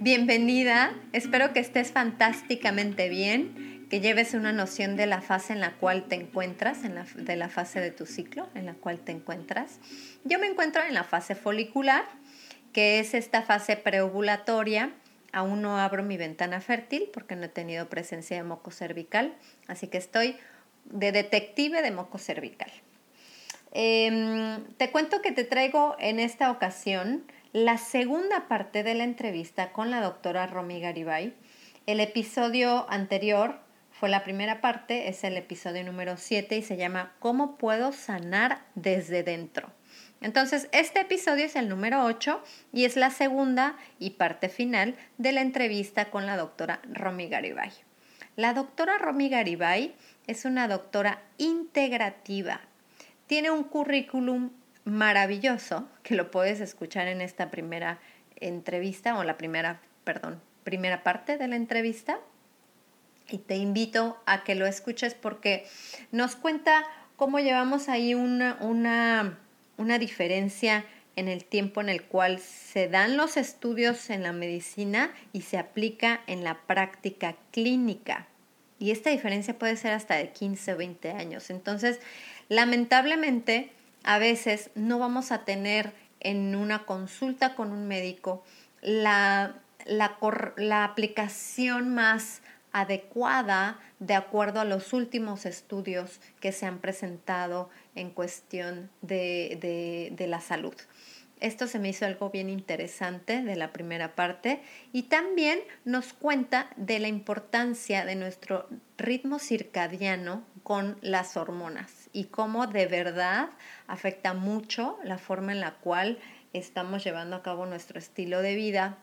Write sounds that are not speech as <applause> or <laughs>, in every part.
Bienvenida, espero que estés fantásticamente bien, que lleves una noción de la fase en la cual te encuentras, en la, de la fase de tu ciclo en la cual te encuentras. Yo me encuentro en la fase folicular, que es esta fase preovulatoria. Aún no abro mi ventana fértil porque no he tenido presencia de moco cervical, así que estoy de detective de moco cervical. Em, te cuento que te traigo en esta ocasión la segunda parte de la entrevista con la doctora Romy Garibay. El episodio anterior fue la primera parte, es el episodio número 7 y se llama ¿Cómo puedo sanar desde dentro? Entonces, este episodio es el número 8 y es la segunda y parte final de la entrevista con la doctora Romy Garibay. La doctora Romy Garibay es una doctora integrativa. Tiene un currículum maravilloso que lo puedes escuchar en esta primera entrevista o la primera, perdón, primera parte de la entrevista. Y te invito a que lo escuches porque nos cuenta cómo llevamos ahí una, una, una diferencia en el tiempo en el cual se dan los estudios en la medicina y se aplica en la práctica clínica. Y esta diferencia puede ser hasta de 15 o 20 años. Entonces, lamentablemente, a veces no vamos a tener en una consulta con un médico la, la, aplicación más adecuada de acuerdo a los últimos estudios que se han presentado en cuestión de, de, la salud. Esto se me hizo algo bien interesante de la primera parte y también nos cuenta de la importancia de nuestro ritmo circadiano con las hormonas y cómo de verdad afecta mucho la forma en la cual estamos llevando a cabo nuestro estilo de vida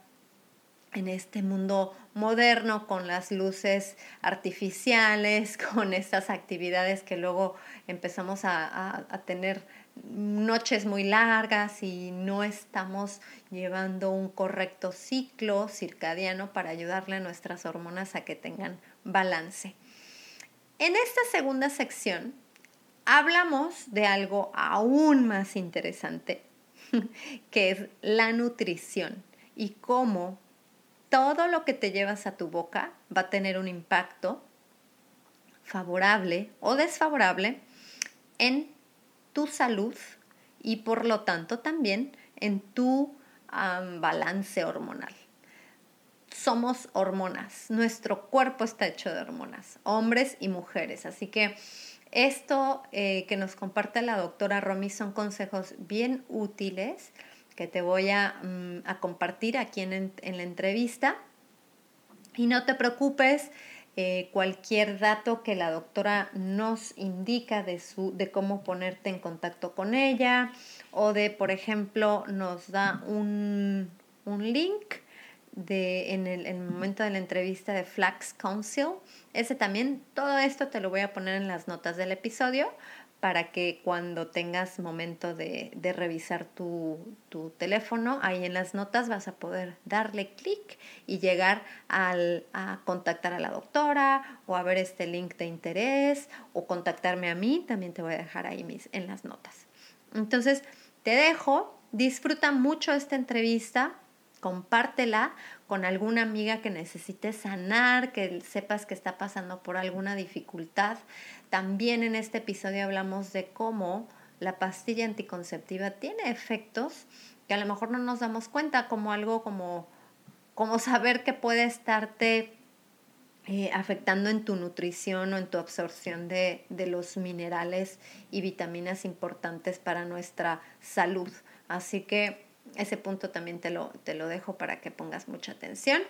en este mundo moderno con las luces artificiales, <laughs> con estas actividades que luego empezamos a, tener noches muy largas y no estamos llevando un correcto ciclo circadiano para ayudarle a nuestras hormonas a que tengan balance. En esta segunda sección hablamos de algo aún más interesante, <laughs> que es la nutrición y cómo todo lo que te llevas a tu boca va a tener un impacto favorable o desfavorable en tu salud y por lo tanto también en tu balance hormonal. Somos hormonas, nuestro cuerpo está hecho de hormonas, hombres y mujeres, así que esto eh, que nos comparte la doctora Romy son consejos bien útiles que te voy a, mm, compartir aquí en, la entrevista. Y no te preocupes, eh, cualquier dato que la doctora nos indica de, su, de cómo ponerte en contacto con ella o de, por ejemplo, nos da un, un link de, en, el, momento de la entrevista de Flax Council. Ese también, todo esto te lo voy a poner en las notas del episodio para que cuando tengas momento de, revisar tu, teléfono, ahí en las notas vas a poder darle clic y llegar al, a contactar a la doctora o a ver este link de interés o contactarme a mí, también te voy a dejar ahí mis, en las notas. Entonces, te dejo, disfruta mucho esta entrevista, compártela con alguna amiga que necesite sanar, que sepas que está pasando por alguna dificultad. También en este episodio hablamos de cómo la pastilla anticonceptiva tiene efectos que a lo mejor no nos damos cuenta, como algo como, como saber que puede estarte eh, afectando en tu nutrición o en tu absorción de, los minerales y vitaminas importantes para nuestra salud. Así que ese punto también te lo, te lo dejo para que pongas mucha atención.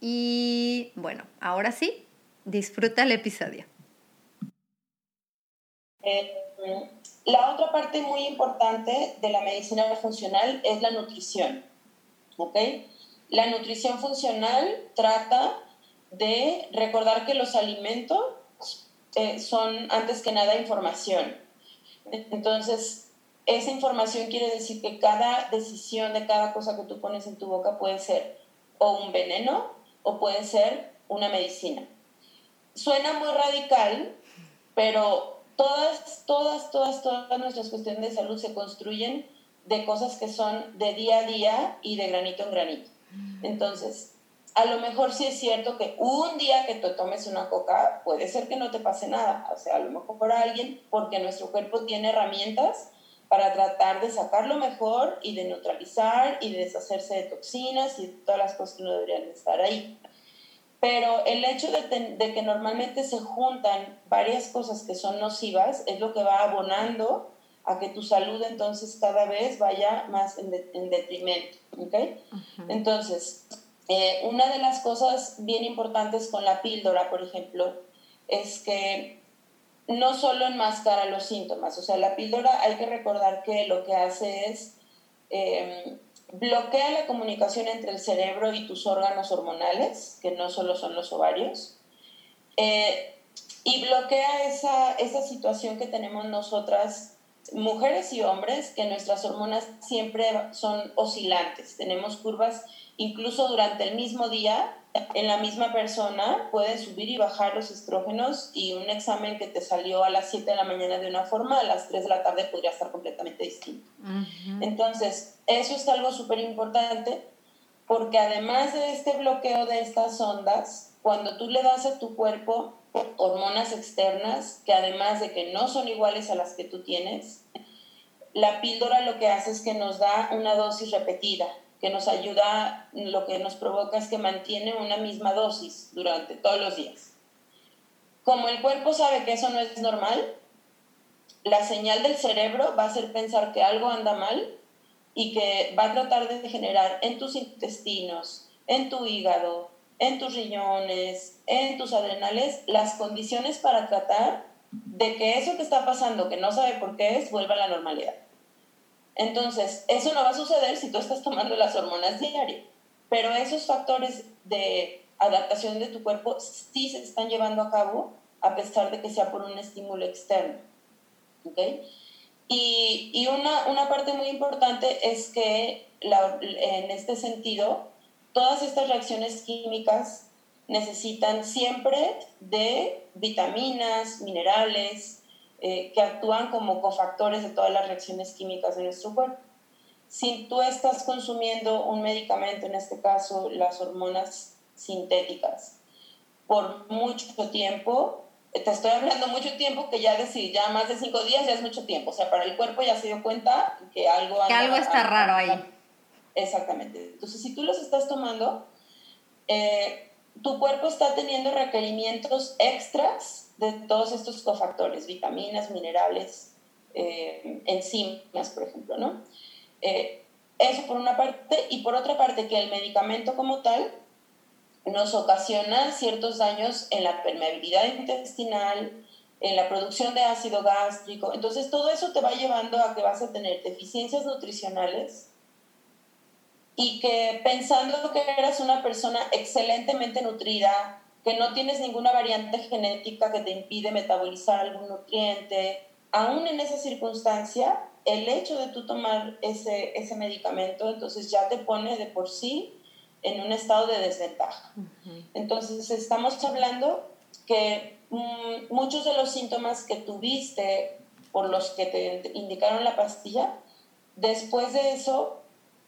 Y bueno, ahora sí, disfruta el episodio. Eh, la otra parte muy importante de la medicina funcional es la nutrición. ¿ok? La nutrición funcional trata de recordar que los alimentos eh, son antes que nada información. Entonces, esa información quiere decir que cada decisión de cada cosa que tú pones en tu boca puede ser o un veneno o puede ser una medicina. Suena muy radical, pero todas, todas, todas, todas nuestras cuestiones de salud se construyen de cosas que son de día a día y de granito en granito. Entonces, a lo mejor sí es cierto que un día que tú tomes una coca, puede ser que no te pase nada. O sea, a lo mejor por alguien, porque nuestro cuerpo tiene herramientas para tratar de sacarlo mejor y de neutralizar y de deshacerse de toxinas y de todas las cosas que no deberían estar ahí. Pero el hecho de, de que normalmente se juntan varias cosas que son nocivas es lo que va abonando a que tu salud entonces cada vez vaya más en, detrimento. ¿okay? Entonces, eh, una de las cosas bien importantes con la píldora, por ejemplo, es que no solo enmascara los síntomas, o sea, la píldora hay que recordar que lo que hace es em, bloquea la comunicación entre el cerebro y tus órganos hormonales, que no solo son los ovarios, eh, y bloquea esa, esa situación que tenemos nosotras mujeres y hombres que nuestras hormonas siempre son oscilantes. Tenemos curvas incluso durante el mismo día, en la misma persona pueden subir y bajar los estrógenos y un examen que te salió a las 7 de la mañana de una forma, a las 3 de la tarde podría estar completamente distinto. Entonces, eso es algo súper importante porque además de este bloqueo de estas ondas, cuando tú le das a tu cuerpo hormonas externas que además de que no son iguales a las que tú tienes, la píldora lo que hace es que nos da una dosis repetida, que nos ayuda, lo que nos provoca es que mantiene una misma dosis durante todos los días. Como el cuerpo sabe que eso no es normal, la señal del cerebro va a hacer pensar que algo anda mal y que va a tratar de generar en tus intestinos, en tu hígado, en tus riñones, en tus adrenales, las condiciones para tratar de que eso que está pasando, que no sabe por qué es, vuelva a la normalidad. Entonces, eso no va a suceder si tú estás tomando las hormonas diario, pero esos factores de adaptación de tu cuerpo sí se están llevando a cabo a pesar de que sea por un estímulo externo. ¿Okay? Y, y una, una, parte muy importante es que en este sentido, todas estas reacciones químicas necesitan siempre de vitaminas, minerales, eh, que actúan como cofactores de todas las reacciones químicas de nuestro cuerpo. Si tú estás consumiendo un medicamento, en este caso las hormonas sintéticas, por mucho tiempo, te estoy hablando mucho tiempo que ya decir, ya más de cinco días ya es mucho tiempo. O sea, para el cuerpo ya se dio cuenta que algo... Que algo está raro ahí. Exactamente. Entonces, si tú los estás tomando, eh, tu cuerpo está teniendo requerimientos extras de todos estos cofactores, vitaminas, minerales, eh, enzimas, por ejemplo, ¿no? Eh, eso por una parte, y por otra parte que el medicamento como tal nos ocasiona ciertos daños en la permeabilidad intestinal, en la producción de ácido gástrico. Entonces todo eso te va llevando a que vas a tener deficiencias nutricionales y que pensando que eras una persona excelentemente nutrida, que no tienes ninguna variante genética que te impide metabolizar algún nutriente, aún en esa circunstancia, el hecho de tú tomar ese, ese medicamento, entonces ya te pone de por sí en un estado de desventaja. Entonces estamos hablando que mm, muchos de los síntomas que tuviste por los que te indicaron la pastilla, después de eso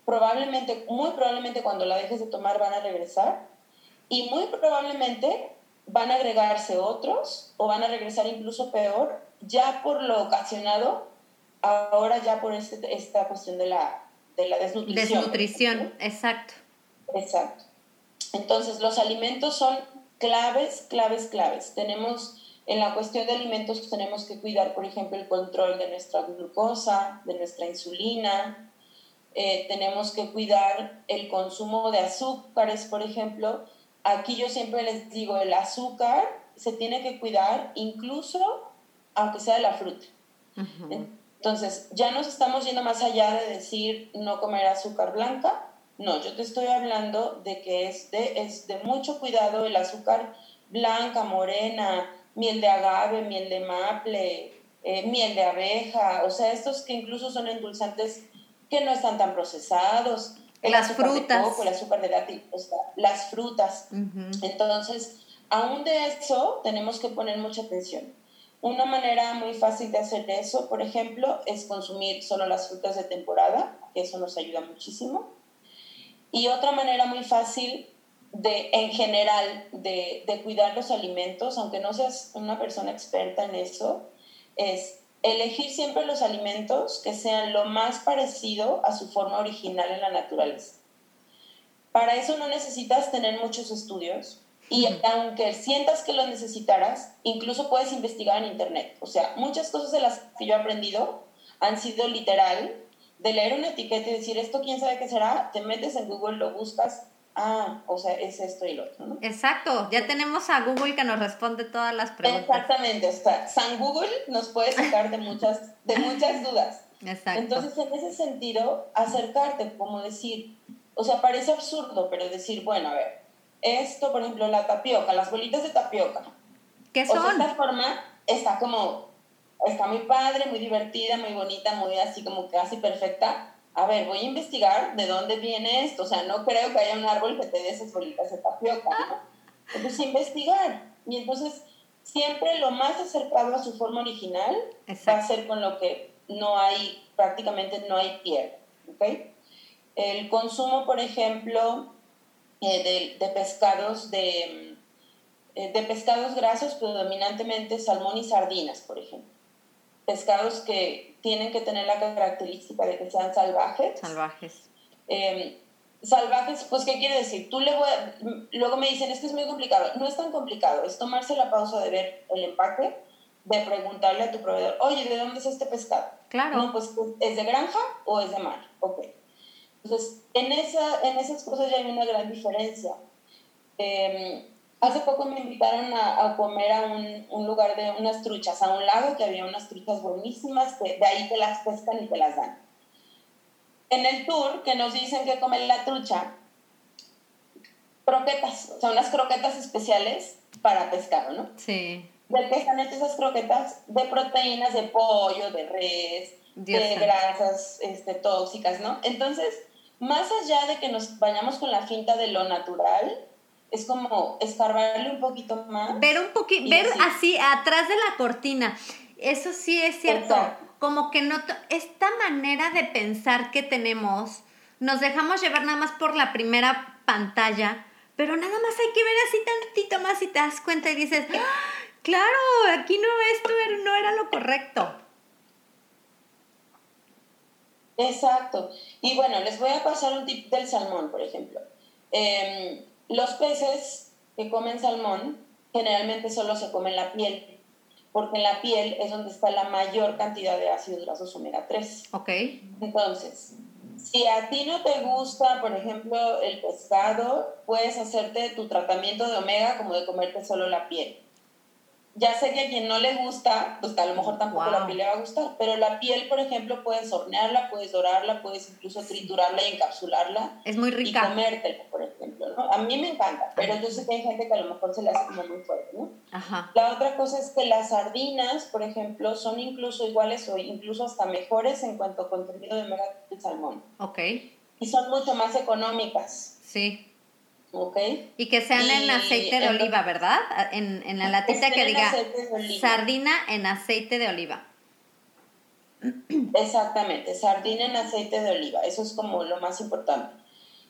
probablemente, muy probablemente cuando la dejes de tomar van a regresar y muy probablemente van a agregarse otros o van a regresar incluso peor, ya por lo ocasionado, ahora ya por este, esta cuestión de la, de la desnutrición. Desnutrición, exacto. Exacto. Entonces, los alimentos son claves, claves, claves. Tenemos, en la cuestión de alimentos, tenemos que cuidar, por ejemplo, el control de nuestra glucosa, de nuestra insulina. Eh, tenemos que cuidar el consumo de azúcares, por ejemplo. Aquí yo siempre les digo, el azúcar se tiene que cuidar incluso aunque sea de la fruta. Entonces, ya nos estamos yendo más allá de decir no comer azúcar blanca, no, yo te estoy hablando de que es de, es de mucho cuidado el azúcar blanca, morena, miel de agave, miel de maple, eh, miel de abeja, o sea, estos que incluso son endulzantes que no están tan procesados. El las frutas. De coco, el azúcar de dátil, o sea, las frutas. Entonces, aún de eso tenemos que poner mucha atención. Una manera muy fácil de hacer eso, por ejemplo, es consumir solo las frutas de temporada, que eso nos ayuda muchísimo. Y otra manera muy fácil de, en general, de, de cuidar los alimentos, aunque no seas una persona experta en eso, es elegir siempre los alimentos que sean lo más parecido a su forma original en la naturaleza. Para eso no necesitas tener muchos estudios y aunque sientas que los necesitaras, incluso puedes investigar en internet. O sea, muchas cosas de las que yo he aprendido han sido literal de leer una etiqueta y decir, esto quién sabe qué será, te metes en Google, lo buscas, ah, o sea, es esto y lo otro, ¿no? Exacto, ya tenemos a Google que nos responde todas las preguntas. Exactamente, o sea, San Google nos puede sacar de muchas, de muchas dudas. Exacto. Entonces, en ese sentido, acercarte, como decir, o sea, parece absurdo, pero decir, bueno, a ver, esto, por ejemplo, la tapioca, las bolitas de tapioca. ¿Qué son? O sea, esta forma está como está muy padre, muy divertida, muy bonita, muy así como casi perfecta. A ver, voy a investigar de dónde viene esto. O sea, no creo que haya un árbol que te dé esas bolitas de tapioca, ¿no? Entonces, investigar. Y entonces, siempre lo más acercado a su forma original va a ser con lo que no hay, prácticamente no hay piel. ¿Ok? El consumo, por ejemplo, eh, de, de, pescados de, eh, de pescados grasos, predominantemente salmón y sardinas, por ejemplo pescados que tienen que tener la característica de que sean salvajes. Salvajes. Em, salvajes, pues, ¿qué quiere decir? Tú le luego me dicen, es que es muy complicado. No es tan complicado, es tomarse la pausa de ver el empaque, de preguntarle a tu proveedor, oye, ¿de dónde es este pescado? Claro. No, pues, ¿es de granja o es de mar? Ok. Entonces, en, esa, en esas cosas ya hay una gran diferencia. Eh, Hace poco me invitaron a, a comer a un, un, lugar de unas truchas, a un lago que había unas truchas buenísimas, que de ahí te las pescan y te las dan. En el tour que nos dicen que comer la trucha, croquetas, son unas croquetas especiales para pescado, ¿no? Sí. ¿De qué están hechas esas croquetas? De proteínas de pollo, de res, de grasas este, tóxicas, ¿no? Entonces, más allá de que nos vayamos con la finta de lo natural, es como escarbarle un poquito más. Ver un poquito, ver así. atrás de la cortina. Eso sí es cierto. Como que no, esta manera de pensar que tenemos, nos dejamos llevar nada más por la primera pantalla, pero nada más hay que ver así tantito más y te das cuenta y dices, ¡Ah! claro, aquí no, esto no era lo correcto. Exacto. Y bueno, les voy a pasar un tip del salmón, por ejemplo. Eh, los peces que comen salmón generalmente solo se comen la piel, porque en la piel es donde está la mayor cantidad de ácidos grasos omega 3. Ok. Entonces, si a ti no te gusta, por ejemplo, el pescado, puedes hacerte tu tratamiento de omega como de comerte solo la piel ya sé que a quien no le gusta, pues a lo mejor tampoco la piel le va a gustar, pero la piel, por ejemplo, puedes hornearla, puedes dorarla, puedes incluso triturarla y encapsularla. Es muy rica. Y comértela, por ejemplo, ¿no? A mí me encanta, pero yo sé que hay gente que a lo mejor se le hace como muy fuerte, ¿no? Ajá. La otra cosa es que las sardinas, por ejemplo, son incluso iguales o incluso hasta mejores en cuanto a contenido de omega del salmón. Ok. Y son mucho más económicas. Sí. Y que sean en aceite de oliva, ¿verdad? En, en la latita que diga sardina en aceite de oliva. Exactamente, sardina en aceite de oliva, eso es como lo más importante.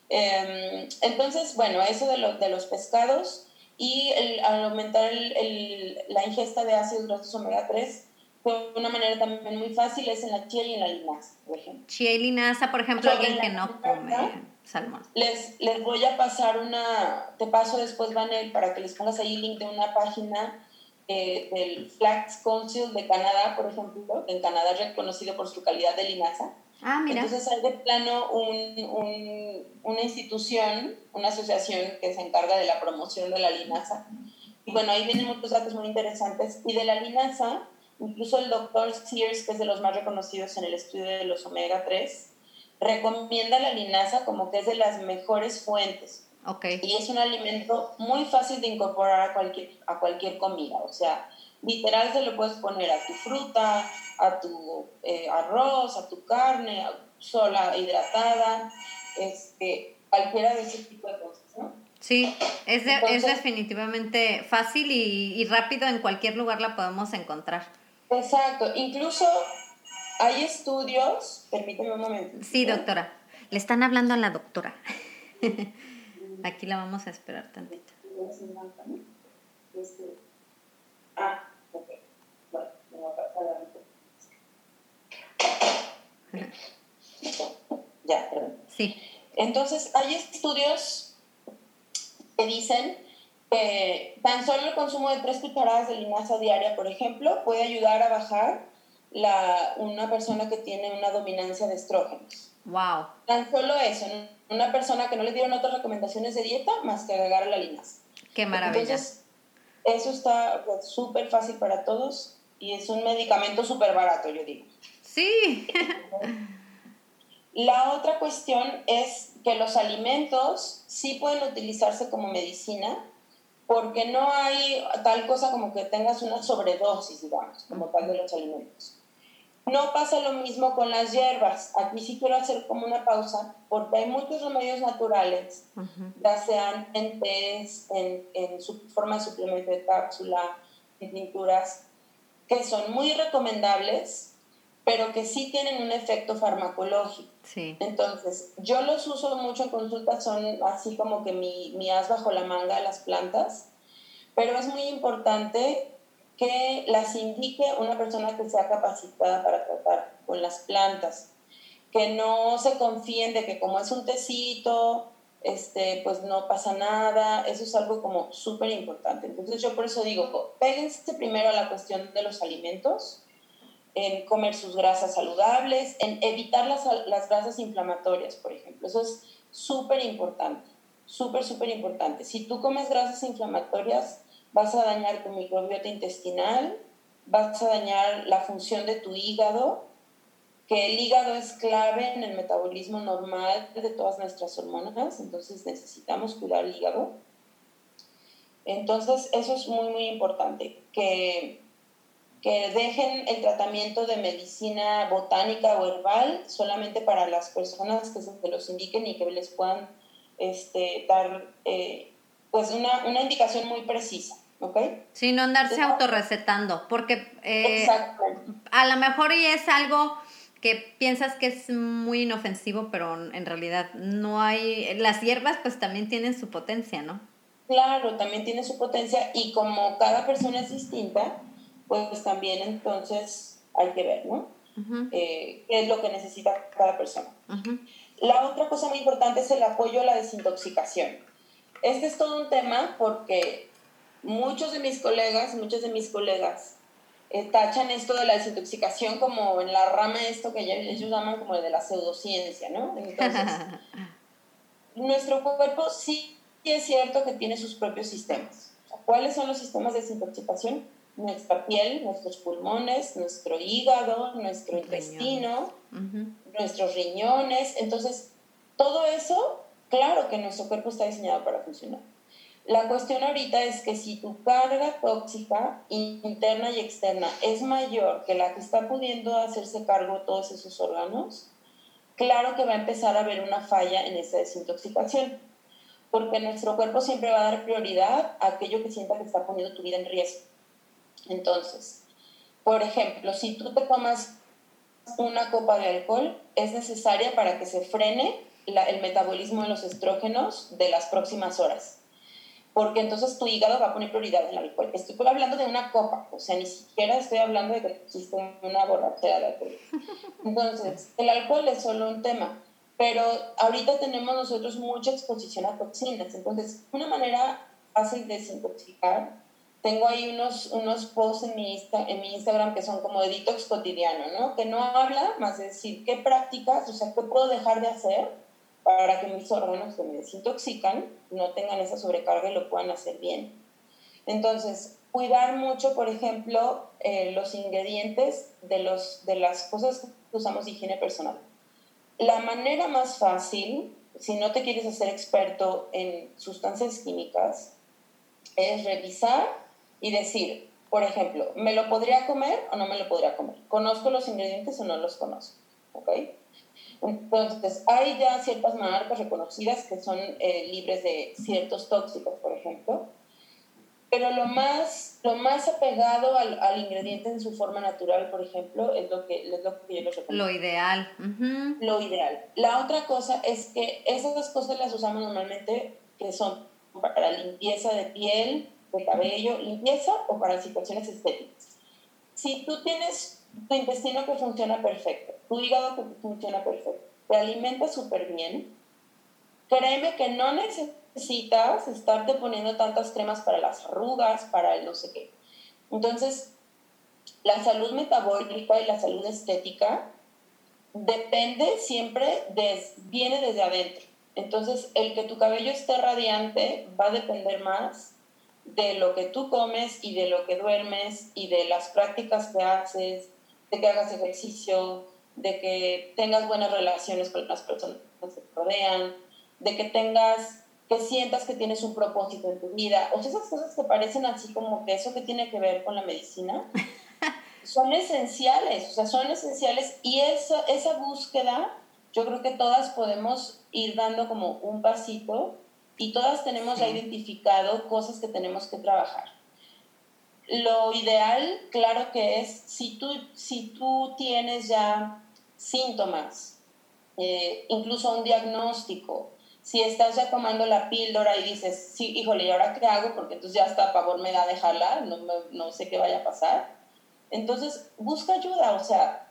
Em, entonces, bueno, eso de, de los pescados y al aumentar el, la ingesta de ácidos grasos omega 3, fue una manera también muy fácil es en la chía y en la linaza, por ejemplo. Chía y linaza, por ejemplo, alguien que no come salmón. Les, les voy a pasar una, te paso después, Vanel, para que les pongas ahí el link de una página eh, del Flax Council de Canadá, por ejemplo, en Canadá reconocido por su calidad de linaza. Ah, mira. Entonces hay de plano un, un, una institución, una asociación que se encarga de la promoción de la linaza. Y bueno, ahí vienen muchos datos muy interesantes. Y de la linaza, incluso el doctor Sears, que es de los más reconocidos en el estudio de los omega 3, recomienda la linaza como que es de las mejores fuentes Okay. Y es un alimento muy fácil de incorporar a cualquier, a cualquier comida. O sea, literal se lo puedes poner a tu fruta, a tu eh, arroz, a tu carne, sola, hidratada, este, cualquiera de ese tipo de cosas, ¿no? Sí, es, de, es definitivamente fácil y, y rápido, en cualquier lugar la podemos encontrar. Exacto, incluso hay estudios, permíteme un momento. Sí, doctora, le están hablando a la doctora. <laughs> Aquí la vamos a esperar tantito. Ah, ok. Bueno, me va a pasar Ya, perdón. Sí. Entonces, hay estudios que dicen que tan solo el consumo de tres cucharadas de linaza diaria, por ejemplo, puede ayudar a bajar la, una persona que tiene una dominancia de estrógenos. Wow. Tan solo eso, una persona que no le dieron otras recomendaciones de dieta más que agregar la linaza. Qué maravilla. Entonces, eso está pues, súper fácil para todos y es un medicamento súper barato, yo digo. Sí. <laughs> La otra cuestión es que los alimentos sí pueden utilizarse como medicina porque no hay tal cosa como que tengas una sobredosis, digamos, como tal de los alimentos. No pasa lo mismo con las hierbas. Aquí sí quiero hacer como una pausa porque hay muchos remedios naturales, uh -huh. ya sean en tés, en, en su forma de suplemento de cápsula, en tinturas, que son muy recomendables, pero que sí tienen un efecto farmacológico. Sí. Entonces, yo los uso mucho en consultas, son así como que mi, mi as bajo la manga, las plantas, pero es muy importante que las indique una persona que sea capacitada para tratar con las plantas, que no se confíen de que como es un tecito, este, pues no pasa nada, eso es algo como súper importante. Entonces yo por eso digo, péguense primero a la cuestión de los alimentos, en comer sus grasas saludables, en evitar las, las grasas inflamatorias, por ejemplo. Eso es súper importante, súper, súper importante. Si tú comes grasas inflamatorias, vas a dañar tu microbiota intestinal, vas a dañar la función de tu hígado, que el hígado es clave en el metabolismo normal de todas nuestras hormonas, entonces necesitamos cuidar el hígado. Entonces, eso es muy, muy importante, que, que dejen el tratamiento de medicina botánica o herbal solamente para las personas que se los indiquen y que les puedan este, dar eh, pues una, una indicación muy precisa. ¿ok? Sí, no andarse autorrecetando, porque eh, a lo mejor y es algo que piensas que es muy inofensivo, pero en realidad no hay, las hierbas pues también tienen su potencia, ¿no? Claro, también tiene su potencia y como cada persona es distinta, pues también entonces hay que ver, ¿no? Uh -huh. eh, ¿Qué es lo que necesita cada persona? Uh -huh. La otra cosa muy importante es el apoyo a la desintoxicación. Este es todo un tema porque muchos de mis colegas, muchos de mis colegas eh, tachan esto de la desintoxicación como en la rama de esto que ellos llaman como de la pseudociencia, ¿no? Entonces, <laughs> nuestro cuerpo sí es cierto que tiene sus propios sistemas. ¿Cuáles son los sistemas de desintoxicación? Nuestra piel, nuestros pulmones, nuestro hígado, nuestro intestino, uh -huh. nuestros riñones. Entonces, todo eso, claro que nuestro cuerpo está diseñado para funcionar. La cuestión ahorita es que si tu carga tóxica interna y externa es mayor que la que está pudiendo hacerse cargo todos esos órganos, claro que va a empezar a haber una falla en esa desintoxicación, porque nuestro cuerpo siempre va a dar prioridad a aquello que sienta que está poniendo tu vida en riesgo. Entonces, por ejemplo, si tú te tomas una copa de alcohol, es necesaria para que se frene la, el metabolismo de los estrógenos de las próximas horas porque entonces tu hígado va a poner prioridad el alcohol. Estoy hablando de una copa, o sea, ni siquiera estoy hablando de que existe una borrachera de alcohol. Entonces, el alcohol es solo un tema, pero ahorita tenemos nosotros mucha exposición a toxinas. Entonces, una manera fácil de desintoxicar, tengo ahí unos, unos posts en mi, en mi Instagram que son como de detox cotidiano, ¿no? Que no habla más de decir qué prácticas, o sea, qué puedo dejar de hacer para que mis órganos que me desintoxican no tengan esa sobrecarga y lo puedan hacer bien. Entonces, cuidar mucho, por ejemplo, eh, los ingredientes de, los, de las cosas que usamos de higiene personal. La manera más fácil, si no te quieres hacer experto en sustancias químicas, es revisar y decir, por ejemplo, ¿me lo podría comer o no me lo podría comer? ¿Conozco los ingredientes o no los conozco? ¿Ok? Entonces, hay ya ciertas marcas reconocidas que son eh, libres de ciertos tóxicos, por ejemplo, pero lo más, lo más apegado al, al, ingrediente en su forma natural, por ejemplo, es lo que, es lo que yo les recomiendo. Lo ideal. Lo ideal. La otra cosa es que esas cosas las usamos normalmente que son para limpieza de piel, de cabello, limpieza o para situaciones estéticas. Si tú tienes tu intestino que funciona perfecto, tu hígado que funciona perfecto, te alimenta súper bien, créeme que no necesitas estarte poniendo tantas cremas para las arrugas, para el no sé qué. Entonces, la salud metabólica y la salud estética depende siempre, de, viene desde adentro. Entonces, el que tu cabello esté radiante va a depender más de lo que tú comes y de lo que duermes y de las prácticas que haces, de que hagas ejercicio, de que tengas buenas relaciones con las personas que te rodean, de que tengas, que sientas que tienes un propósito en tu vida. O sea, esas cosas que parecen así como que eso que tiene que ver con la medicina, <laughs> son esenciales, o sea, son esenciales y esa, esa búsqueda, yo creo que todas podemos ir dando como un pasito y todas tenemos ya identificado cosas que tenemos que trabajar. Lo ideal, claro que es, si tú, si tú tienes ya síntomas, eh, incluso un diagnóstico, si estás ya tomando la píldora y dices, sí, híjole, ¿y ahora qué hago? Porque entonces ya hasta pavor me da dejarla, no, no sé qué vaya a pasar. Entonces, busca ayuda, o sea,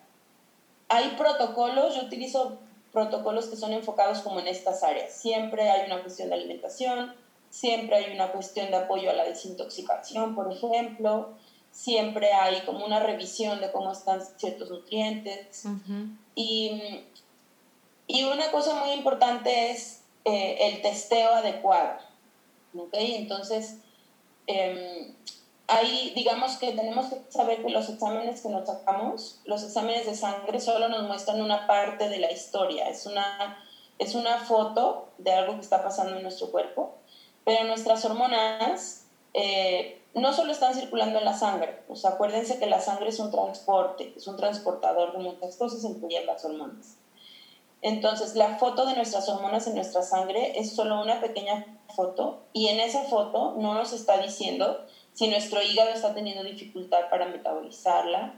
hay protocolos, yo utilizo protocolos que son enfocados como en estas áreas. Siempre hay una cuestión de alimentación, siempre hay una cuestión de apoyo a la desintoxicación, por ejemplo, siempre hay como una revisión de cómo están ciertos nutrientes. y, y, una cosa muy importante es eh, el testeo adecuado. ¿okay? Entonces, eh, ahí digamos que tenemos que saber que los exámenes que nos sacamos, los exámenes de sangre solo nos muestran una parte de la historia, es una, es una foto de algo que está pasando en nuestro cuerpo, pero nuestras hormonas eh, no solo están circulando en la sangre, sea, acuérdense que la sangre es un transporte, es un transportador de muchas cosas, incluyendo las hormonas. Entonces, la foto de nuestras hormonas en nuestra sangre es solo una pequeña foto y en esa foto no nos está diciendo si nuestro hígado está teniendo dificultad para metabolizarla.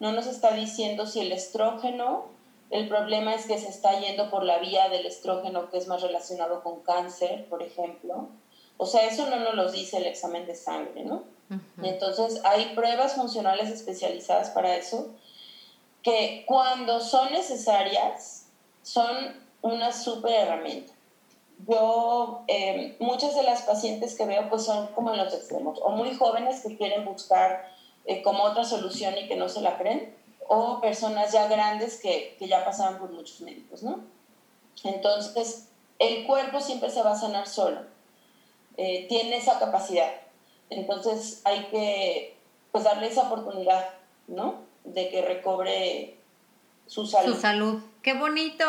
No nos está diciendo si el estrógeno, el problema es que se está yendo por la vía del estrógeno que es más relacionado con cáncer, por ejemplo. O sea, eso no nos lo dice el examen de sangre, ¿no? Entonces, hay pruebas funcionales especializadas para eso que cuando son necesarias son una súper herramienta yo, em, muchas de las pacientes que veo pues son como en los extremos, o muy jóvenes que quieren buscar eh, como otra solución y que no se la creen, o personas ya grandes que, que ya pasaban por muchos médicos, ¿no? Entonces, el cuerpo siempre se va a sanar solo, eh, tiene esa capacidad, entonces hay que pues darle esa oportunidad, ¿no? De que recobre su salud. Su salud. ¡Qué bonito!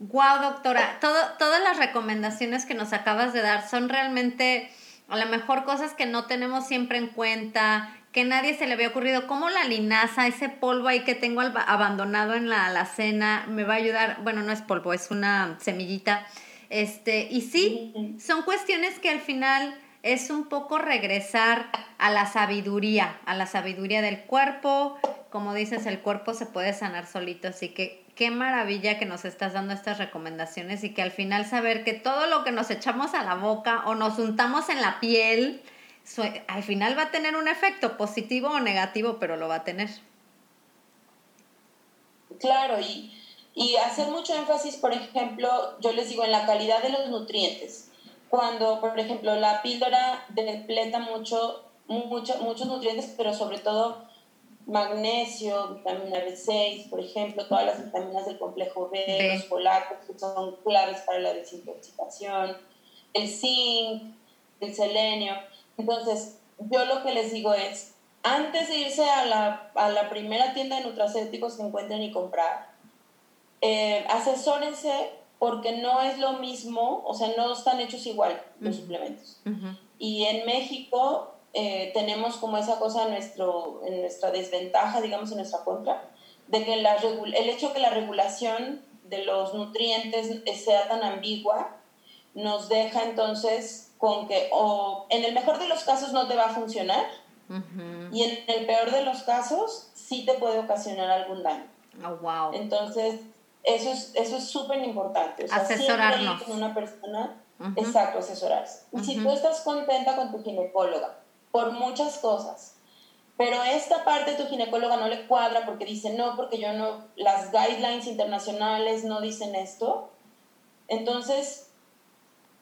Wow, doctora, Todo, todas las recomendaciones que nos acabas de dar son realmente a lo mejor cosas que no tenemos siempre en cuenta, que nadie se le había ocurrido, como la linaza, ese polvo ahí que tengo abandonado en la alacena, me va a ayudar, bueno, no es polvo, es una semillita. Este, y sí, son cuestiones que al final es un poco regresar a la sabiduría, a la sabiduría del cuerpo. Como dices, el cuerpo se puede sanar solito, así que qué maravilla que nos estás dando estas recomendaciones y que al final saber que todo lo que nos echamos a la boca o nos untamos en la piel, al final va a tener un efecto positivo o negativo, pero lo va a tener. Claro, y Y hacer mucho énfasis, por ejemplo, yo les digo, en la calidad de los nutrientes. Cuando, por ejemplo, la píldora depleta mucho, mucho, muchos nutrientes, pero sobre todo magnesio, vitamina B6, por ejemplo, todas las vitaminas del complejo B, los folatos, que son claves para la desintoxicación, el zinc, el selenio. Entonces, yo lo que les digo es, antes de irse a la, a la primera tienda de nutracéuticos que encuentren y comprar, eh, asesórense porque no es lo mismo, o sea, no están hechos igual los suplementos. Y en México eh, tenemos como esa cosa en, nuestro, en nuestra desventaja, digamos, en nuestra contra, de que la, el hecho que la regulación de los nutrientes sea tan ambigua nos deja entonces con que o en el mejor de los casos no te va a funcionar y en el peor de los casos sí te puede ocasionar algún daño. Oh, wow. Entonces, eso es eso es súper importante. Asesorarnos. con una persona, exacto, asesorarse. Y si tú estás contenta con tu ginecóloga, por muchas cosas, pero esta parte tu ginecóloga no le cuadra porque dice, no, porque yo no, las guidelines internacionales no dicen esto, entonces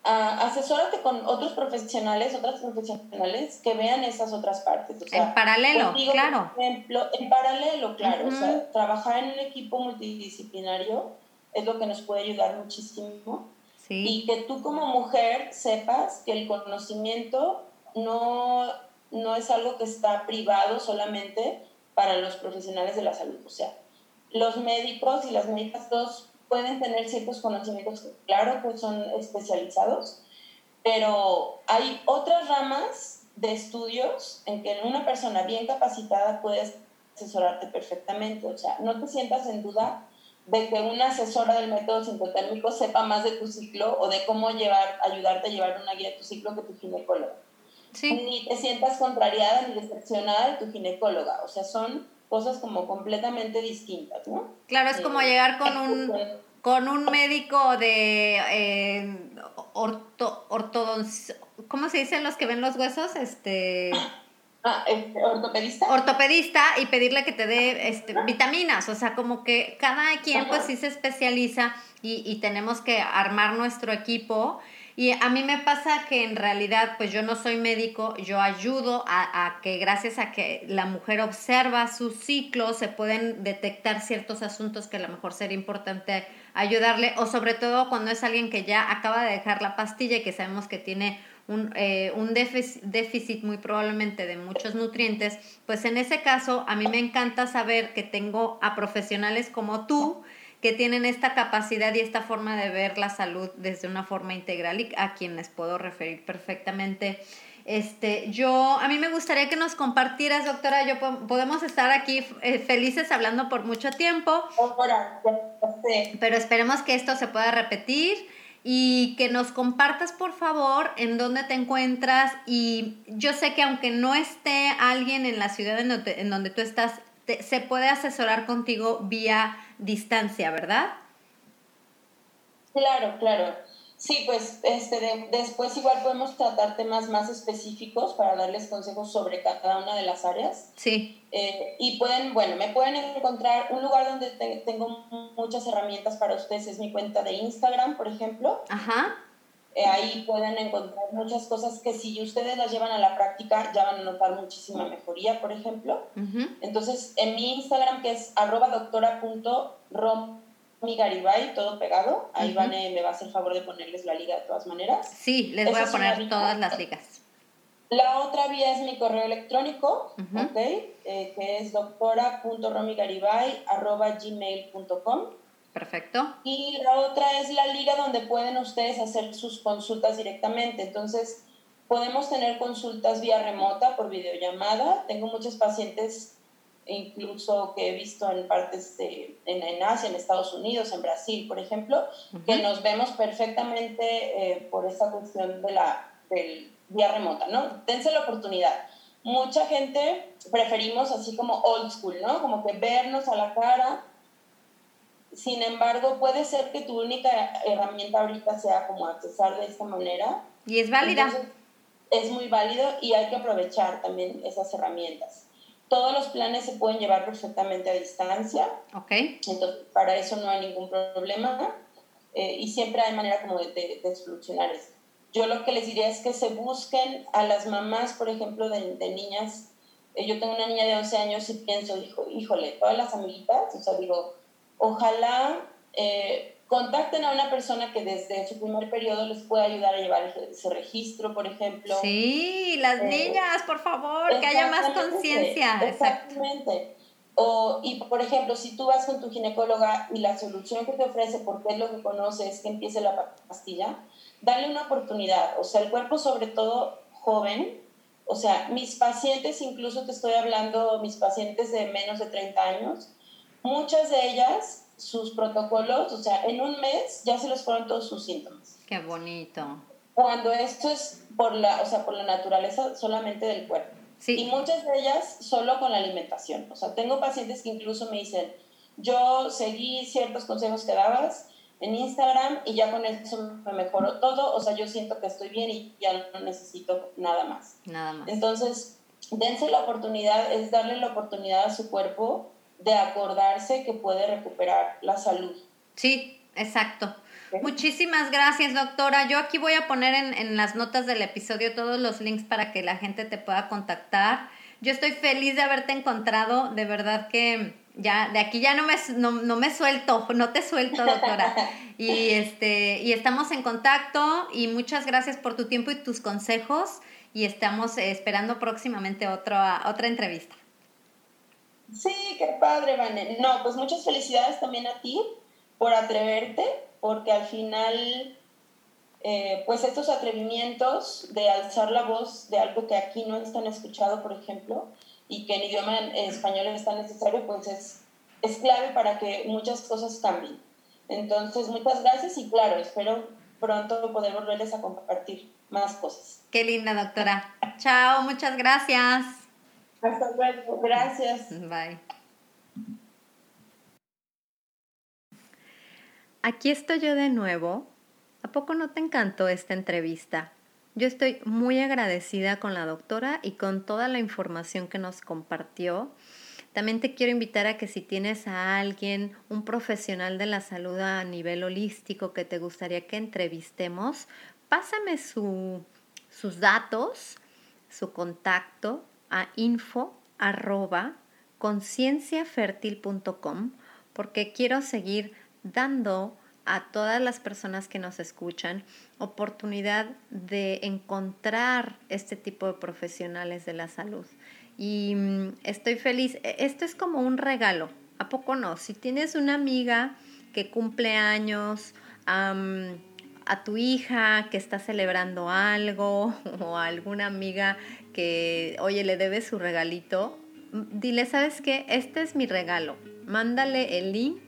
asesórate con otros profesionales, otras profesionales que vean esas otras partes. en paralelo, claro. Por ejemplo, en paralelo, claro. O sea, trabajar en un equipo multidisciplinario es lo que nos puede ayudar muchísimo. Y que tú como mujer sepas que el conocimiento no, no es algo que está privado solamente para los profesionales de la salud. O sea, los médicos y las médicas todos pueden tener ciertos conocimientos que claro que son especializados, pero hay otras ramas de estudios en que una persona bien capacitada puede asesorarte perfectamente. O sea, no te sientas en duda de que una asesora del método sintotérmico sepa más de tu ciclo o de cómo llevar, ayudarte a llevar una guía de tu ciclo que tu ginecólogo. Ni te sientas contrariada ni decepcionada de tu ginecóloga. O sea, son cosas como completamente distintas, ¿no? Claro, es como llegar con <laughs> un, con un médico de eh, orto, ¿cómo se dicen los que ven los huesos? Este... Ah, este, ortopedista. Ortopedista y pedirle que te dé este, vitaminas, o sea, como que cada quien pues sí se especializa y, y tenemos que armar nuestro equipo y a mí me pasa que en realidad, pues yo no soy médico, yo ayudo a, que gracias a que la mujer observa su ciclo, se pueden detectar ciertos asuntos que a lo mejor sería importante ayudarle, o sobre todo cuando es alguien que ya acaba de dejar la pastilla y que sabemos que tiene un, eh, un déficit, déficit, muy probablemente de muchos nutrientes, pues en ese caso a mí me encanta saber que tengo a profesionales como tú que tienen esta capacidad y esta forma de ver la salud desde una forma integral y a quienes puedo referir perfectamente. Este, yo, a mí me gustaría que nos compartieras, doctora, yo podemos estar aquí eh, felices hablando por mucho tiempo, pero esperemos que esto se pueda repetir y que nos compartas por favor en dónde te encuentras y yo sé que aunque no esté alguien en la ciudad en donde, en donde tú estás, se puede asesorar contigo vía distancia, ¿verdad? Claro, claro. Sí, pues este, después igual podemos tratar temas más específicos para darles consejos sobre cada una de las áreas. Sí. Eh, y pueden, bueno, me pueden encontrar un lugar donde tengo muchas herramientas para ustedes, es mi cuenta de Instagram, por ejemplo. Ajá. Eh, ahí pueden encontrar muchas cosas que si ustedes las llevan a la práctica ya van a notar muchísima mejoría, por ejemplo. Entonces, en mi Instagram, que es arroba doctora.romigaribay, todo pegado, ahí van, me va a hacer favor de ponerles la liga de todas maneras. Sí, les voy a poner todas las ligas. La otra vía es mi correo electrónico, eh, que es doctora.romigaribay.gmail.com. Perfecto. Y la otra es la liga donde pueden ustedes hacer sus consultas directamente. Entonces, podemos tener consultas vía remota por videollamada. Tengo muchos pacientes, incluso que he visto en partes de, en, Asia, en Estados Unidos, en Brasil, por ejemplo, que nos vemos perfectamente eh, por esta cuestión de la del vía remota, ¿no? Dense la oportunidad. Mucha gente preferimos así como old school, ¿no? Como que vernos a la cara sin embargo, puede ser que tu única herramienta ahorita sea como accesar de esta manera. Y es válida. es muy válido y hay que aprovechar también esas herramientas. todos los planes se pueden llevar perfectamente a distancia. Ok. Entonces, para eso no hay ningún problema. Eh, y siempre hay manera como de, de, solucionar esto. Yo lo que les diría es que se busquen a las mamás, por ejemplo, de, de niñas. Eh, yo tengo una niña de 11 años y pienso, hijo, híjole, todas las amiguitas, o sea, digo, ojalá eh, contacten a una persona que desde su primer periodo les pueda ayudar a llevar ese registro, por ejemplo. Sí, las niñas, por favor, que haya más conciencia. Exactamente. O, y por ejemplo, si tú vas con tu ginecóloga y la solución que te ofrece, porque es lo que conoce, es que empiece la pastilla, dale una oportunidad. O sea, el cuerpo, sobre todo joven, o sea, mis pacientes, incluso te estoy hablando, mis pacientes de menos de 30 años, muchas de ellas, sus protocolos, o sea, en un mes ya se les fueron todos sus síntomas. Qué bonito. Cuando esto es por la, o sea, por la naturaleza solamente del cuerpo. Y muchas de ellas solo con la alimentación. O sea, tengo pacientes que incluso me dicen, yo seguí ciertos consejos que dabas en Instagram y ya con eso me mejoró todo. O sea, yo siento que estoy bien y ya no necesito nada más. Nada más. Entonces, dense la oportunidad, es darle la oportunidad a su cuerpo de acordarse que puede recuperar la salud. Sí, exacto. Muchísimas gracias, doctora. Yo aquí voy a poner en, en, las notas del episodio todos los links para que la gente te pueda contactar. Yo estoy feliz de haberte encontrado, de verdad que ya de aquí ya no me, no, no me suelto, no te suelto, doctora. <laughs> Y, este, y estamos en contacto y muchas gracias por tu tiempo y tus consejos y estamos esperando próximamente otra, otra entrevista. Sí, qué padre, Vane. No, pues muchas felicidades también a ti por atreverte porque al final, eh, pues estos atrevimientos de alzar la voz de algo que aquí no es tan escuchado, por ejemplo, y que en idioma español es tan necesario, pues es, es clave para que muchas cosas cambien. Entonces, muchas gracias y claro, espero pronto poder volverles a compartir más cosas. Qué linda, doctora. Chao, muchas gracias. Hasta luego, gracias. Bye. Aquí estoy yo de nuevo. ¿A poco no te encantó esta entrevista? Yo estoy muy agradecida con la doctora y con toda la información que nos compartió. También te quiero invitar a que si tienes a alguien, un profesional de la salud a nivel holístico que te gustaría que entrevistemos, pásame sus datos, su contacto a info porque quiero seguir dando a todas las personas que nos escuchan oportunidad de encontrar este tipo de profesionales de la salud. Y mm, estoy feliz. E, esto es como un regalo. ¿A poco no? Si tienes una amiga que cumple años, a tu hija que está celebrando algo <laughs> o a alguna amiga oye, le debe su regalito, dile, ¿sabes qué? Este es mi regalo. Mándale el link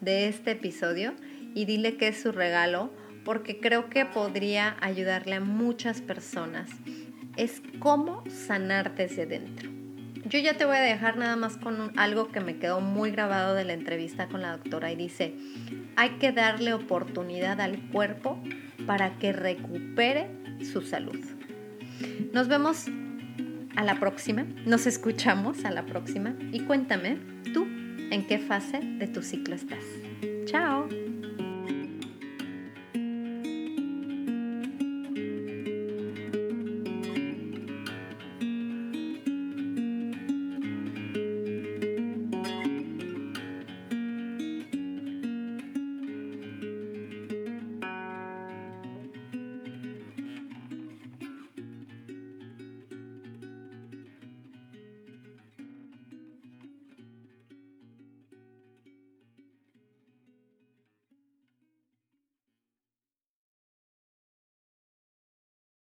de este episodio y dile que es su regalo porque creo que podría ayudarle a muchas personas. Es cómo sanar desde dentro. Yo ya te voy a dejar nada más con algo que me quedó muy grabado de la entrevista con la doctora y dice, hay que darle oportunidad al cuerpo para que recupere su salud. Nos vemos a la próxima, nos escuchamos a la próxima y cuéntame tú en qué fase de tu ciclo estás. Chao.